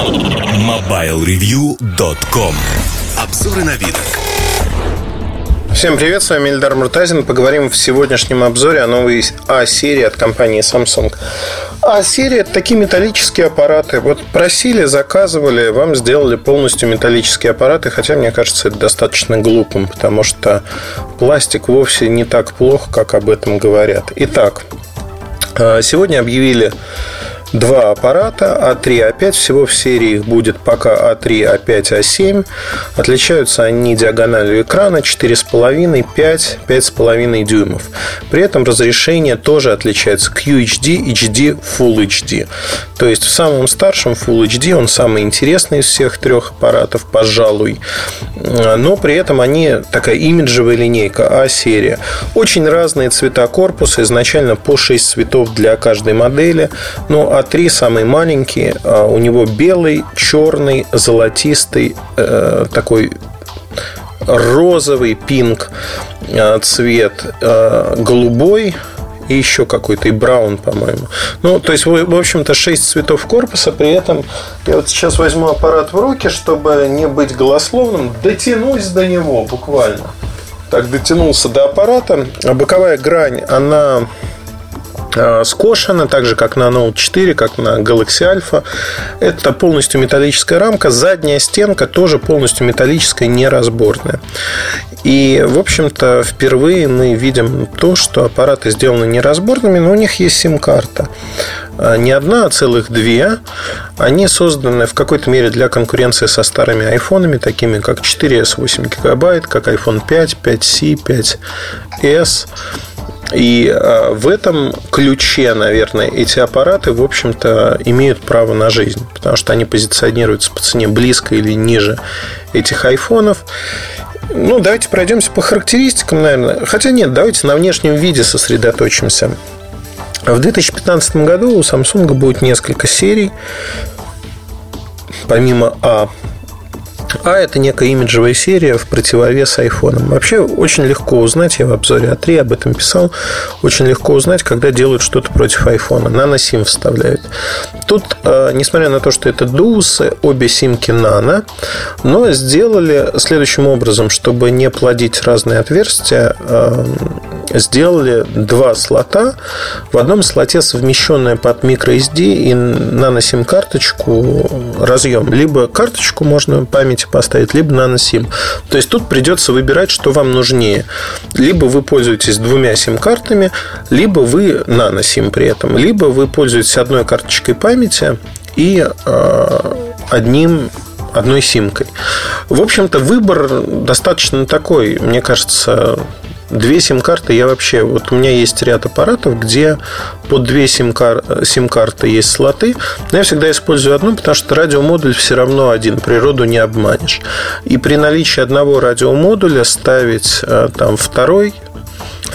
MobileReview.com Обзоры на вид. Всем привет, с вами Ильдар Муртазин. Поговорим в сегодняшнем обзоре о новой А-серии от компании Samsung. А-серия – это такие металлические аппараты. Вот просили, заказывали, вам сделали полностью металлические аппараты, хотя мне кажется это достаточно глупым, потому что пластик вовсе не так плох, как об этом говорят. Итак, а, сегодня объявили два аппарата А3, А5. Всего в серии их будет пока А3, А5, А7. Отличаются они диагональю экрана 4,5, 5, 5,5 дюймов. При этом разрешение тоже отличается QHD, HD, Full HD. То есть в самом старшем Full HD он самый интересный из всех трех аппаратов, пожалуй. Но при этом они такая имиджевая линейка А-серия. Очень разные цвета корпуса. Изначально по 6 цветов для каждой модели. Но а3 самый маленький, а у него белый, черный, золотистый, э, такой розовый пинк э, цвет, э, голубой, и еще какой-то, и браун, по-моему. Ну, то есть, в общем-то, 6 цветов корпуса. При этом я вот сейчас возьму аппарат в руки, чтобы не быть голословным, дотянусь до него буквально. Так, дотянулся до аппарата. А боковая грань, она скошена, так же, как на Note 4, как на Galaxy Alpha. Это полностью металлическая рамка. Задняя стенка тоже полностью металлическая, неразборная. И, в общем-то, впервые мы видим то, что аппараты сделаны неразборными, но у них есть сим-карта. Э, не одна, а целых две. Они созданы в какой-то мере для конкуренции со старыми айфонами, такими как 4S 8 гигабайт, как iPhone 5, 5C, 5S. И а, в этом ключе, наверное, эти аппараты, в общем-то, имеют право на жизнь, потому что они позиционируются по цене близко или ниже этих айфонов. Ну, давайте пройдемся по характеристикам, наверное. Хотя нет, давайте на внешнем виде сосредоточимся. В 2015 году у Samsung будет несколько серий. Помимо А, а это некая имиджевая серия в противовес айфонам. Вообще очень легко узнать, я в обзоре А3 об этом писал, очень легко узнать, когда делают что-то против айфона. Нано сим вставляют. Тут, э, несмотря на то, что это дусы, обе симки нано, но сделали следующим образом, чтобы не плодить разные отверстия, э, сделали два слота. В одном слоте совмещенная под microSD и нано сим карточку разъем. Либо карточку можно памяти поставить, либо нано сим. То есть тут придется выбирать, что вам нужнее. Либо вы пользуетесь двумя сим-картами, либо вы нано сим при этом, либо вы пользуетесь одной карточкой памяти и э, одним одной симкой. В общем-то, выбор достаточно такой, мне кажется, Две сим-карты я вообще... Вот у меня есть ряд аппаратов, где под две сим-кар... сим-карты есть слоты. Но я всегда использую одну, потому что радиомодуль все равно один. Природу не обманешь. И при наличии одного радиомодуля ставить э, там второй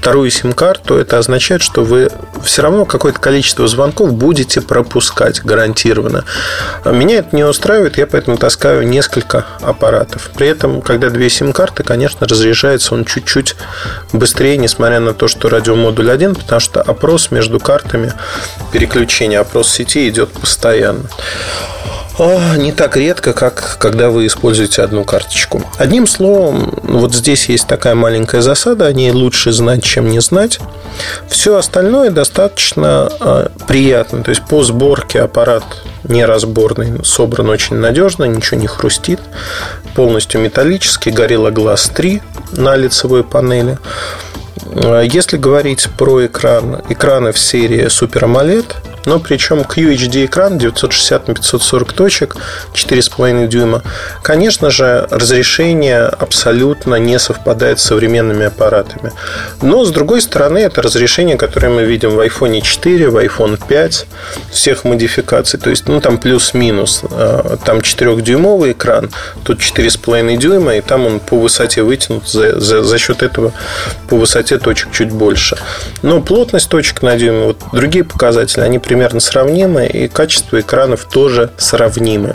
вторую сим-карту, это означает, что вы все равно какое-то количество звонков будете пропускать гарантированно. Меня это не устраивает, я поэтому таскаю несколько аппаратов. При этом, когда две сим-карты, конечно, разряжается он чуть-чуть быстрее, несмотря на то, что радиомодуль один, потому что опрос между картами, переключение, опрос сети идет постоянно не так редко, как когда вы используете одну карточку. Одним словом, вот здесь есть такая маленькая засада, о ней лучше знать, чем не знать. Все остальное достаточно а, приятно. То есть по сборке аппарат неразборный, собран очень надежно, ничего не хрустит, полностью металлический, Gorilla Glass 3 на лицевой панели. А, если говорить про экран, экраны в серии Super AMOLED – но причем QHD экран 960 на 540 точек, 4,5 дюйма. Конечно же, разрешение абсолютно не совпадает с современными аппаратами. Но, с другой стороны, это разрешение, которое мы видим в iPhone 4, в iPhone 5, всех модификаций. То есть, ну, там плюс-минус. А, там 4-дюймовый экран, тут 4,5 дюйма, и там он по высоте вытянут. За, за, за счет этого по высоте точек чуть больше. Но плотность точек на дюйме, вот другие показатели, они примерно сравнимы, и качество экранов тоже сравнимы.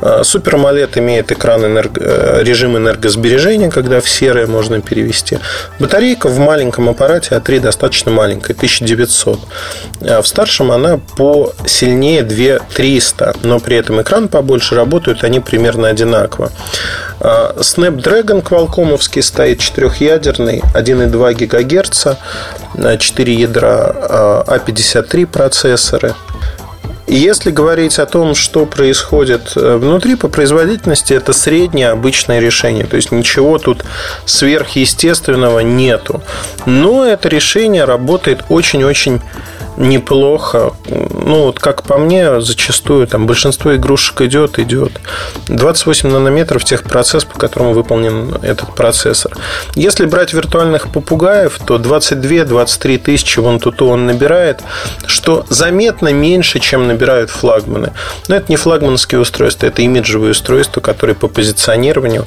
Super AMOLED имеет экран энерго... режим энергосбережения, когда в серое можно перевести. Батарейка в маленьком аппарате А3 достаточно маленькая, 1900. А в старшем она посильнее 2300, но при этом экран побольше, работают они примерно одинаково. Snapdragon квалкомовский стоит четырехъядерный, 1,2 ГГц, 4 ядра А53 процессоры. Если говорить о том, что происходит э, внутри по производительности, это среднее обычное решение. То есть ничего тут сверхъестественного нету. Но это решение работает очень-очень неплохо. Ну, вот как по мне, зачастую там большинство игрушек идет, идет. 28 нанометров техпроцесс, по которому выполнен этот процессор. Если брать виртуальных попугаев, то 22-23 тысячи вон тут он набирает, что заметно меньше, чем набирают флагманы. Но это не флагманские устройства, это имиджевые устройства, которые по позиционированию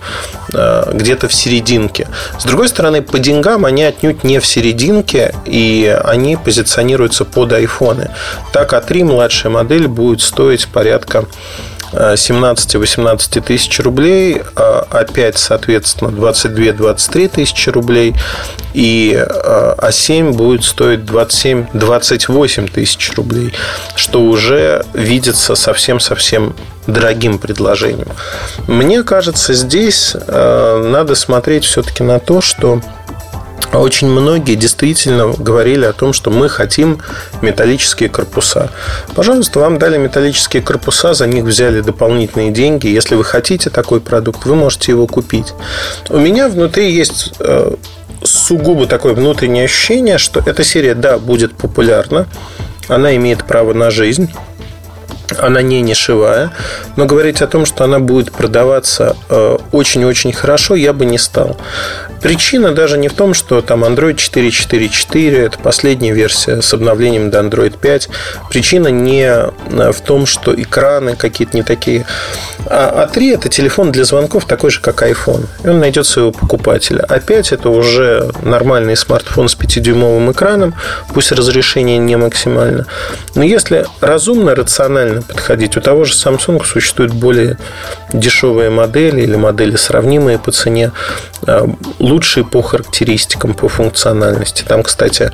э, где-то в серединке. С другой стороны, по деньгам они отнюдь не в серединке, и они позиционируются по под айфоны. Так, А3 младшая модель будет стоить порядка 17-18 тысяч рублей, А5, соответственно, 22-23 тысячи рублей, и А7 будет стоить 27-28 тысяч рублей, что уже видится совсем-совсем дорогим предложением. Мне кажется, здесь надо смотреть все-таки на то, что очень многие действительно говорили о том, что мы хотим металлические корпуса. Пожалуйста, вам дали металлические корпуса, за них взяли дополнительные деньги. Если вы хотите такой продукт, вы можете его купить. У меня внутри есть э, сугубо такое внутреннее ощущение, что эта серия, да, будет популярна, она имеет право на жизнь она не нишевая, но говорить о том, что она будет продаваться э, очень-очень хорошо, я бы не стал. Причина даже не в том, что там Android 4.4.4 это последняя версия с обновлением до Android 5. Причина не э, в том, что экраны какие-то не такие. А А3 это телефон для звонков такой же, как iPhone. И он найдет своего покупателя. А 5 это уже нормальный смартфон с 5-дюймовым экраном, пусть разрешение не максимально. Но если разумно, рационально подходить, у того же Samsung существуют более дешевые модели или модели сравнимые по цене лучшие по характеристикам, по функциональности. Там, кстати,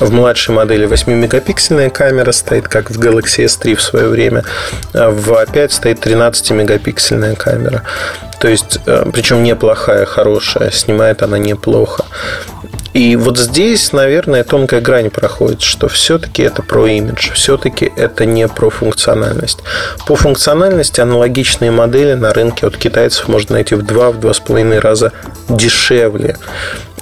в младшей модели 8-мегапиксельная камера стоит, как в Galaxy S3 в свое время. А в A5 стоит 13-мегапиксельная камера. То есть, э, причем неплохая, хорошая. Снимает она неплохо. И вот здесь, наверное, тонкая грань проходит, что все-таки это про имидж, все-таки это не про функциональность. По функциональности аналогичные модели на рынке от китайцев можно найти в 2-2,5 раза дешевле.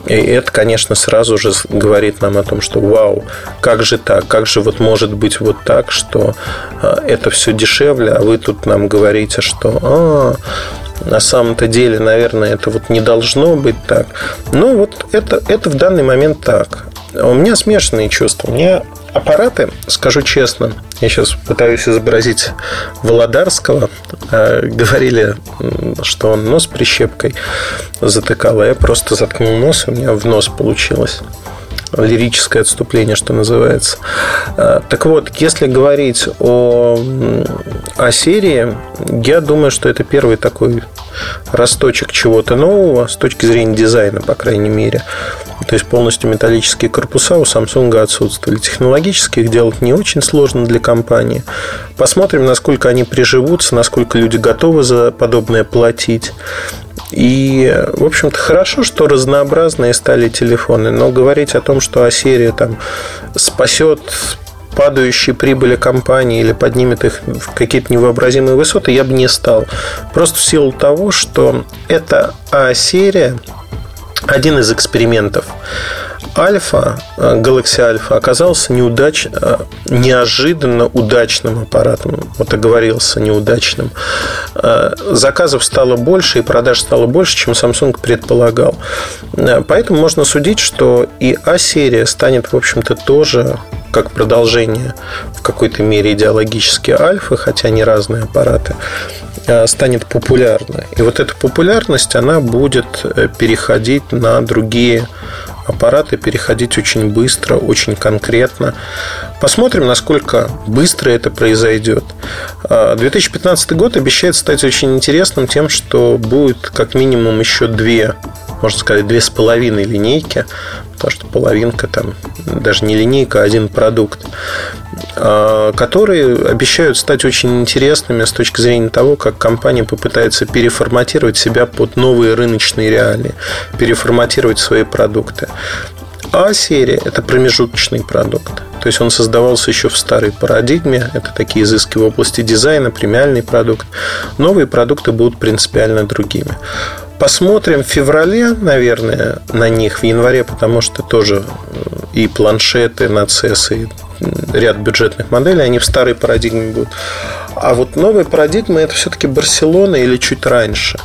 И это, конечно, сразу же говорит нам о том, что вау, как же так, как же вот может быть вот так, что а, это все дешевле, а вы тут нам говорите, что а, на самом-то деле, наверное, это вот не должно быть так. Но вот это, это в данный момент так. У меня смешанные чувства. У меня аппараты, скажу честно, я сейчас пытаюсь изобразить Володарского. Э, говорили, что он нос прищепкой затыкал, а я просто заткнул нос, и у меня в нос получилось лирическое отступление, что называется. А, так вот, если говорить о, о серии, я думаю, что это первый такой росточек чего-то нового с точки зрения дизайна, по крайней мере. То есть полностью металлические корпуса у Samsung отсутствовали. Технологически их делать не очень сложно для компании. Посмотрим, насколько они приживутся, насколько люди готовы за подобное платить. И, в общем-то, хорошо, что разнообразные стали телефоны, но говорить о том, что А-серия там спасет падающие прибыли компании или поднимет их в какие-то невообразимые высоты, я бы не стал. Просто в силу того, что эта А-серия один из экспериментов. Альфа, э, Galaxy Alpha оказался неудач... Э, неожиданно удачным аппаратом. Вот оговорился неудачным. Э, заказов стало больше и продаж стало больше, чем Samsung предполагал. Поэтому можно судить, что и А-серия станет, в общем-то, тоже как продолжение в какой-то мере идеологически альфы, хотя они разные аппараты, станет популярной. И вот эта популярность, она будет переходить на другие аппараты переходить очень быстро, очень конкретно. Посмотрим, насколько быстро это произойдет. 2015 год обещает стать очень интересным тем, что будет как минимум еще две можно сказать, две с половиной линейки, потому что половинка там даже не линейка, а один продукт, а, которые обещают стать очень интересными с точки зрения того, как компания попытается переформатировать себя под новые рыночные реалии, переформатировать свои продукты. А-серия – это промежуточный продукт. То есть он создавался еще в старой парадигме. Это такие изыски в области дизайна, премиальный продукт. Новые продукты будут принципиально другими. Посмотрим в феврале, наверное, на них, в январе, потому что тоже э, и планшеты на CES, и ряд бюджетных моделей, они в старой парадигме будут. А вот новая парадигма это все-таки Барселона или чуть раньше.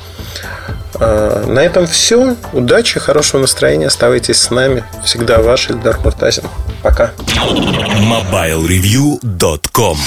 А, на этом все. Удачи, хорошего настроения. Оставайтесь с нами. Всегда ваш Ильдар Муртазин. Пока. MobileReview.com